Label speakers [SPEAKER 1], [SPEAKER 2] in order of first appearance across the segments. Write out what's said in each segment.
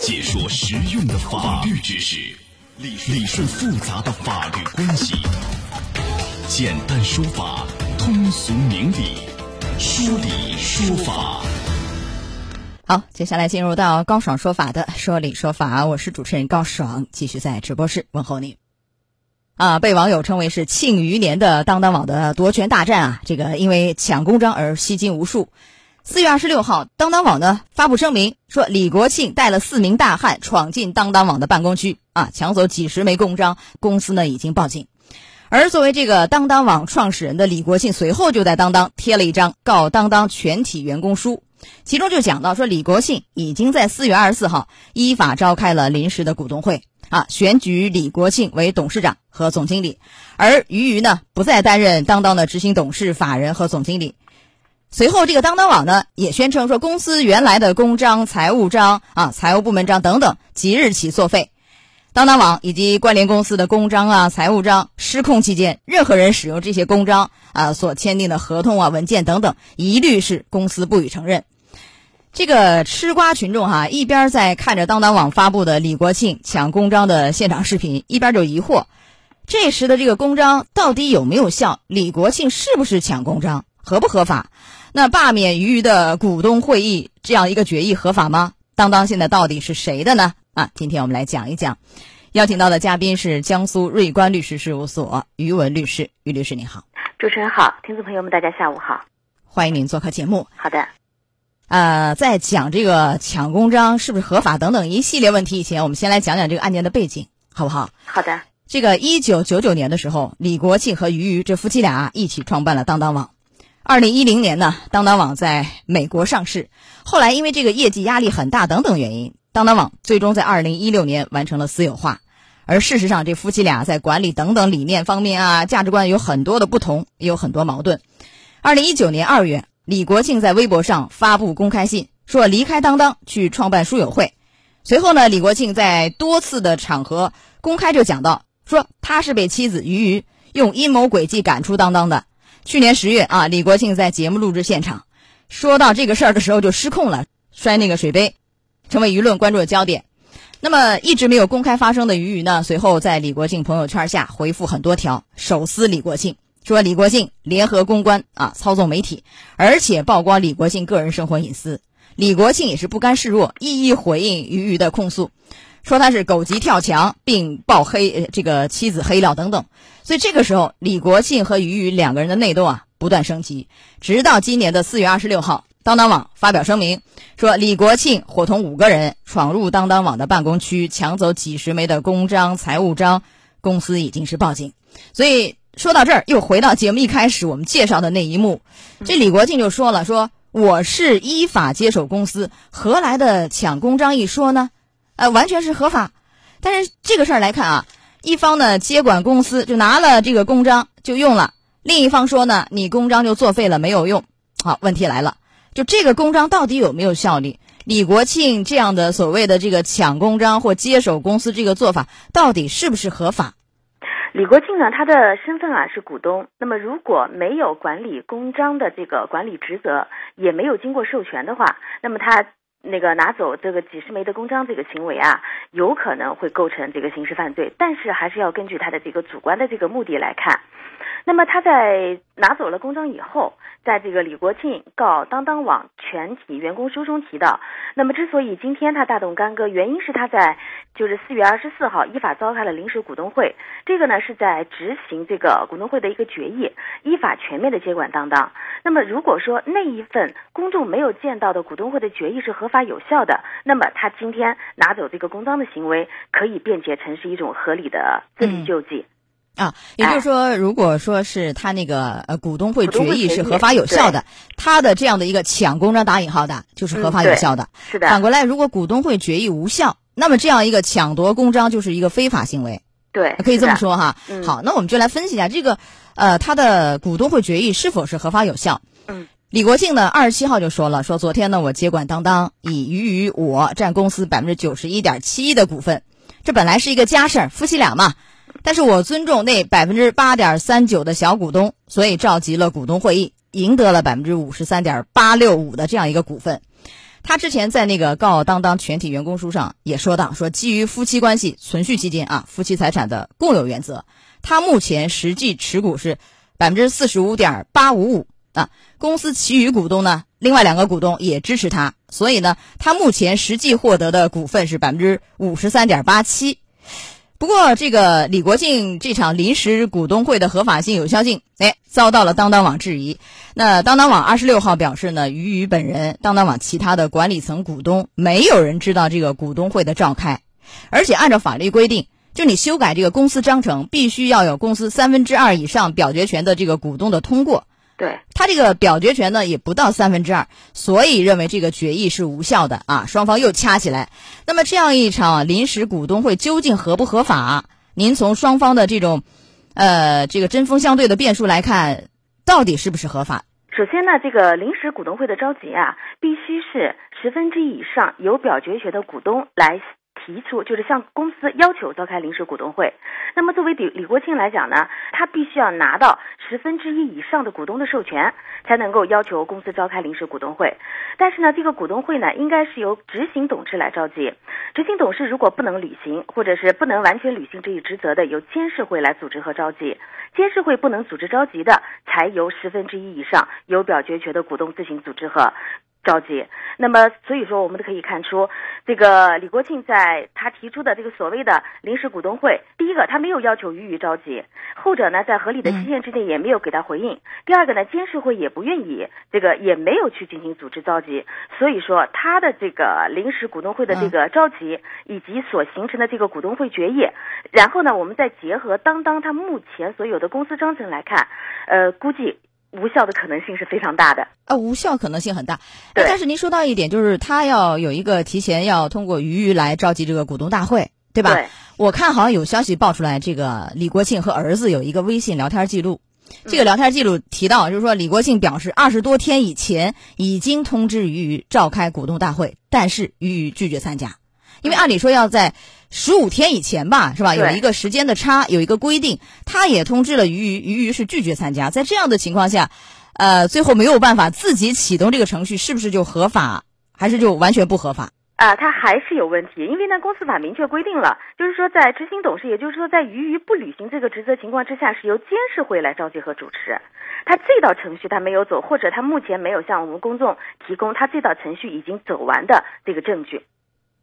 [SPEAKER 1] 解说实用的法律知识，理理顺复杂的法律关系，简单说法，通俗明理，说理说法。
[SPEAKER 2] 好，接下来进入到高爽说法的说理说法，我是主持人高爽，继续在直播室问候您。啊，被网友称为是庆余年的当当网的夺权大战啊，这个因为抢公章而吸金无数。四月二十六号，当当网呢发布声明说，李国庆带了四名大汉闯进当当网的办公区啊，抢走几十枚公章，公司呢已经报警。而作为这个当当网创始人的李国庆，随后就在当当贴了一张告当当全体员工书，其中就讲到说，李国庆已经在四月二十四号依法召开了临时的股东会。啊，选举李国庆为董事长和总经理，而俞渝呢不再担任当当的执行董事、法人和总经理。随后，这个当当网呢也宣称说，公司原来的公章、财务章啊、财务部门章等等即日起作废。当当网以及关联公司的公章啊、财务章失控期间，任何人使用这些公章啊所签订的合同啊、文件等等，一律是公司不予承认。这个吃瓜群众哈，一边在看着当当网发布的李国庆抢公章的现场视频，一边就疑惑：这时的这个公章到底有没有效？李国庆是不是抢公章？合不合法？那罢免俞渝的股东会议这样一个决议合法吗？当当现在到底是谁的呢？啊，今天我们来讲一讲。邀请到的嘉宾是江苏瑞观律师事务所于文律师，于律师您好。
[SPEAKER 3] 主持人好，听众朋友们大家下午好，
[SPEAKER 2] 欢迎您做客节目。
[SPEAKER 3] 好的。
[SPEAKER 2] 呃，在讲这个抢公章是不是合法等等一系列问题以前，我们先来讲讲这个案件的背景，好不好？
[SPEAKER 3] 好的。
[SPEAKER 2] 这个一九九九年的时候，李国庆和俞渝这夫妻俩一起创办了当当网。二零一零年呢，当当网在美国上市。后来因为这个业绩压力很大等等原因，当当网最终在二零一六年完成了私有化。而事实上，这夫妻俩在管理等等理念方面啊，价值观有很多的不同，也有很多矛盾。二零一九年二月。李国庆在微博上发布公开信，说离开当当去创办书友会。随后呢，李国庆在多次的场合公开就讲到，说他是被妻子俞渝用阴谋诡计赶出当当的。去年十月啊，李国庆在节目录制现场说到这个事儿的时候就失控了，摔那个水杯，成为舆论关注的焦点。那么一直没有公开发声的俞渝呢，随后在李国庆朋友圈下回复很多条，手撕李国庆。说李国庆联合公关啊，操纵媒体，而且曝光李国庆个人生活隐私。李国庆也是不甘示弱，一一回应俞渝的控诉，说他是狗急跳墙，并爆黑这个妻子黑料等等。所以这个时候，李国庆和俞渝两个人的内斗啊不断升级，直到今年的四月二十六号，当当网发表声明说，李国庆伙同五个人闯入当当网的办公区，抢走几十枚的公章、财务章，公司已经是报警。所以。说到这儿，又回到节目一开始我们介绍的那一幕，这李国庆就说了：“说我是依法接手公司，何来的抢公章一说呢？呃，完全是合法。但是这个事儿来看啊，一方呢接管公司就拿了这个公章就用了，另一方说呢你公章就作废了没有用。好，问题来了，就这个公章到底有没有效力？李国庆这样的所谓的这个抢公章或接手公司这个做法，到底是不是合法？”
[SPEAKER 3] 李国庆呢，他的身份啊是股东。那么如果没有管理公章的这个管理职责，也没有经过授权的话，那么他那个拿走这个几十枚的公章这个行为啊，有可能会构成这个刑事犯罪。但是还是要根据他的这个主观的这个目的来看。那么他在拿走了公章以后，在这个李国庆告当当网全体员工书中提到，那么之所以今天他大动干戈，原因是他在就是四月二十四号依法召开了临时股东会，这个呢是在执行这个股东会的一个决议，依法全面的接管当当。那么如果说那一份公众没有见到的股东会的决议是合法有效的，那么他今天拿走这个公章的行为，可以辩解成是一种合理的自力救济。
[SPEAKER 2] 啊，也就是说，如果说是他那个呃股东会决议是合法有效的，他的这样的一个抢公章打引号的，就是合法有效的。
[SPEAKER 3] 是的。
[SPEAKER 2] 反过来，如果股东会决议无效，那么这样一个抢夺公章就是一个非法行为。
[SPEAKER 3] 对，
[SPEAKER 2] 可以这么说哈。好，那我们就来分析一下这个呃他的股东会决议是否是合法有效。
[SPEAKER 3] 嗯。
[SPEAKER 2] 李国庆呢，二十七号就说了，说昨天呢我接管当当，以余于我占公司百分之九十一点七的股份，这本来是一个家事儿，夫妻俩嘛。但是我尊重那百分之八点三九的小股东，所以召集了股东会议，赢得了百分之五十三点八六五的这样一个股份。他之前在那个告当当全体员工书上也说到，说基于夫妻关系存续期间啊，夫妻财产的共有原则，他目前实际持股是百分之四十五点八五五啊。公司其余股东呢，另外两个股东也支持他，所以呢，他目前实际获得的股份是百分之五十三点八七。不过，这个李国庆这场临时股东会的合法性、有效性，哎，遭到了当当网质疑。那当当网二十六号表示呢，于于本人、当当网其他的管理层股东，没有人知道这个股东会的召开，而且按照法律规定，就你修改这个公司章程，必须要有公司三分之二以上表决权的这个股东的通过。
[SPEAKER 3] 对
[SPEAKER 2] 他这个表决权呢，也不到三分之二，所以认为这个决议是无效的啊。双方又掐起来。那么这样一场临时股东会究竟合不合法？您从双方的这种，呃，这个针锋相对的变数来看，到底是不是合法？
[SPEAKER 3] 首先呢，这个临时股东会的召集啊，必须是十分之一以上有表决权的股东来。提出就是向公司要求召开临时股东会，那么作为李李国庆来讲呢，他必须要拿到十分之一以上的股东的授权，才能够要求公司召开临时股东会。但是呢，这个股东会呢，应该是由执行董事来召集。执行董事如果不能履行，或者是不能完全履行这一职责的，由监事会来组织和召集。监事会不能组织召集的，才由十分之一以上有表决权的股东自行组织和。召集，那么所以说我们都可以看出，这个李国庆在他提出的这个所谓的临时股东会，第一个他没有要求予以召集，后者呢在合理的期限之内也没有给他回应，第二个呢监事会也不愿意，这个也没有去进行组织召集，所以说他的这个临时股东会的这个召集以及所形成的这个股东会决议，然后呢我们再结合当当他目前所有的公司章程来看，呃估计。无效的可能性是非常大的
[SPEAKER 2] 啊，无效可能性很大。
[SPEAKER 3] 对，
[SPEAKER 2] 但是您说到一点，就是他要有一个提前要通过鱼鱼来召集这个股东大会，对吧？
[SPEAKER 3] 对。
[SPEAKER 2] 我看好像有消息爆出来，这个李国庆和儿子有一个微信聊天记录，这个聊天记录提到，就是说李国庆表示二十多天以前已经通知俞渝召开股东大会，但是俞渝拒绝参加，因为按理说要在。十五天以前吧，是吧？有一个时间的差，有一个规定，他也通知了鱼鱼，鱼鱼是拒绝参加。在这样的情况下，呃，最后没有办法自己启动这个程序，是不是就合法，还是就完全不合法？
[SPEAKER 3] 啊，他还是有问题，因为呢，公司法明确规定了，就是说在执行董事，也就是说在鱼鱼不履行这个职责情况之下，是由监事会来召集和主持。他这道程序他没有走，或者他目前没有向我们公众提供他这道程序已经走完的这个证据。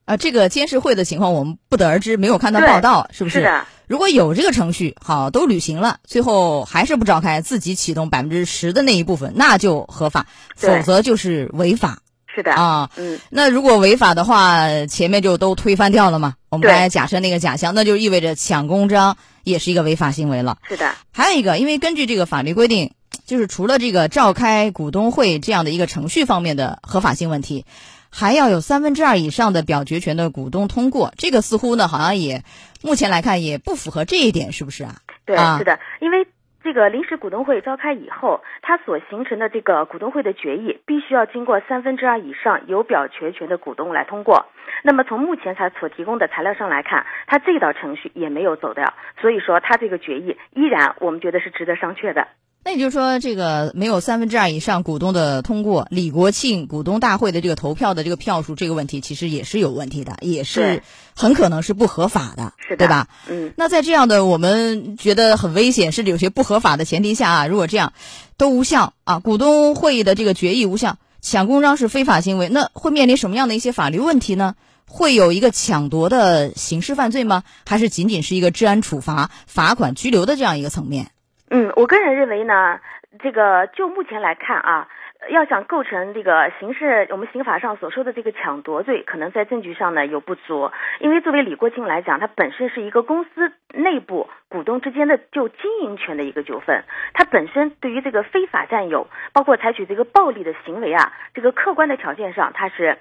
[SPEAKER 2] 啊，这个监事会的情况我们不得而知，没有看到报道，是不是？
[SPEAKER 3] 是的。
[SPEAKER 2] 如果有这个程序，好，都履行了，最后还是不召开，自己启动百分之十的那一部分，那就合法，否则就是违法。
[SPEAKER 3] 是的。
[SPEAKER 2] 啊，
[SPEAKER 3] 嗯。
[SPEAKER 2] 那如果违法的话，前面就都推翻掉了嘛？我们刚才假设那个假象，那就意味着抢公章也是一个违法行为了。
[SPEAKER 3] 是的。
[SPEAKER 2] 还有一个，因为根据这个法律规定，就是除了这个召开股东会这样的一个程序方面的合法性问题。还要有三分之二以上的表决权的股东通过，这个似乎呢，好像也目前来看也不符合这一点，是不是啊？
[SPEAKER 3] 对，是的，因为这个临时股东会召开以后，它所形成的这个股东会的决议，必须要经过三分之二以上有表决权的股东来通过。那么从目前他所提供的材料上来看，它这道程序也没有走掉，所以说它这个决议依然我们觉得是值得商榷的。
[SPEAKER 2] 那也就是说，这个没有三分之二以上股东的通过，李国庆股东大会的这个投票的这个票数，这个问题其实也是有问题的，也是很可能是不合法的，对吧？
[SPEAKER 3] 嗯。
[SPEAKER 2] 那在这样的我们觉得很危险，甚至有些不合法的前提下啊，如果这样都无效啊，股东会议的这个决议无效，抢公章是非法行为，那会面临什么样的一些法律问题呢？会有一个抢夺的刑事犯罪吗？还是仅仅是一个治安处罚、罚款、拘留的这样一个层面？
[SPEAKER 3] 嗯，我个人认为呢，这个就目前来看啊，要想构成这个刑事，我们刑法上所说的这个抢夺罪，可能在证据上呢有不足。因为作为李国庆来讲，他本身是一个公司内部股东之间的就经营权的一个纠纷，他本身对于这个非法占有，包括采取这个暴力的行为啊，这个客观的条件上，他是。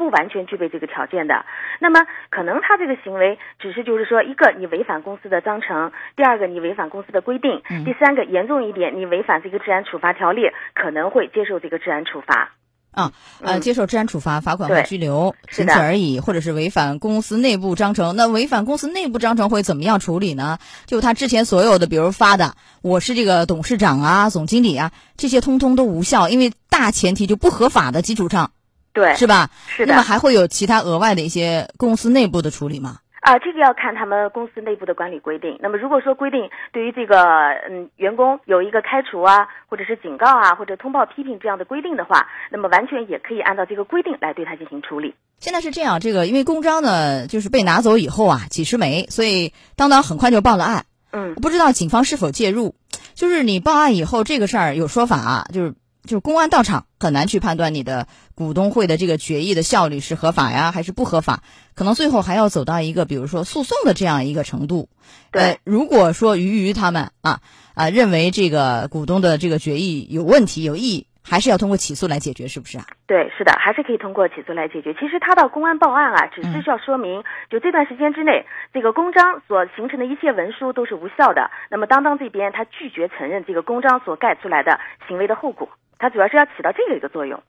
[SPEAKER 3] 不完全具备这个条件的，那么可能他这个行为只是就是说，一个你违反公司的章程，第二个你违反公司的规定，第三个严重一点，你违反这个治安处罚条例，可能会接受这个治安处罚。
[SPEAKER 2] 啊，呃，接受治安处罚，罚款和拘留，仅此而已，或者是违反公司内部章程。那违反公司内部章程会怎么样处理呢？就他之前所有的，比如发的，我是这个董事长啊、总经理啊，这些通通都无效，因为大前提就不合法的基础上。
[SPEAKER 3] 对，
[SPEAKER 2] 是吧？
[SPEAKER 3] 是的。
[SPEAKER 2] 那么还会有其他额外的一些公司内部的处理吗？
[SPEAKER 3] 啊，这个要看他们公司内部的管理规定。那么如果说规定对于这个嗯员工有一个开除啊，或者是警告啊，或者通报批评这样的规定的话，那么完全也可以按照这个规定来对他进行处理。
[SPEAKER 2] 现在是这样，这个因为公章呢就是被拿走以后啊几十枚，所以当当很快就报了案。
[SPEAKER 3] 嗯，
[SPEAKER 2] 不知道警方是否介入？就是你报案以后，这个事儿有说法啊，就是就是公安到场很难去判断你的股东会的这个决议的效率是合法呀还是不合法，可能最后还要走到一个比如说诉讼的这样一个程度。
[SPEAKER 3] 对，
[SPEAKER 2] 如果说鱼鱼他们啊啊认为这个股东的这个决议有问题有异议。还是要通过起诉来解决，是不是啊？
[SPEAKER 3] 对，是的，还是可以通过起诉来解决。其实他到公安报案啊，只是需要说明，就这段时间之内，这个公章所形成的一切文书都是无效的。那么当当这边他拒绝承认这个公章所盖出来的行为的后果，他主要是要起到这个一个作用。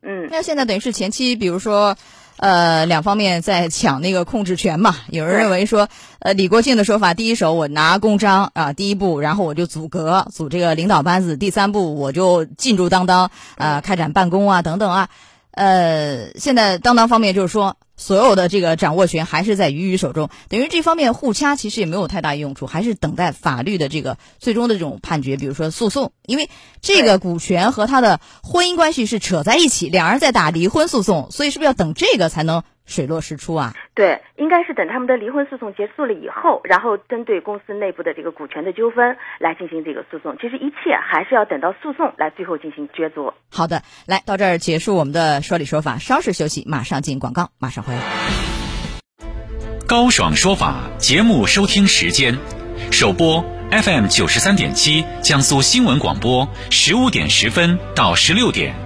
[SPEAKER 3] 嗯，
[SPEAKER 2] 那现在等于是前期，比如说。呃，两方面在抢那个控制权嘛。有人认为说，呃，李国庆的说法，第一手我拿公章啊，第一步，然后我就组阁组这个领导班子，第三步我就进驻当当啊，开展办公啊等等啊。呃，现在当当方面就是说。所有的这个掌握权还是在鱼鱼手中，等于这方面互掐其实也没有太大用处，还是等待法律的这个最终的这种判决，比如说诉讼，因为这个股权和他的婚姻关系是扯在一起，两人在打离婚诉讼，所以是不是要等这个才能？水落石出啊！
[SPEAKER 3] 对，应该是等他们的离婚诉讼结束了以后，然后针对公司内部的这个股权的纠纷来进行这个诉讼。其实一切还是要等到诉讼来最后进行决择。
[SPEAKER 2] 好的，来到这儿结束我们的说理说法，稍事休息，马上进广告，马上回来。
[SPEAKER 1] 高爽说法节目收听时间：首播 FM 九十三点七，江苏新闻广播，十五点十分到十六点。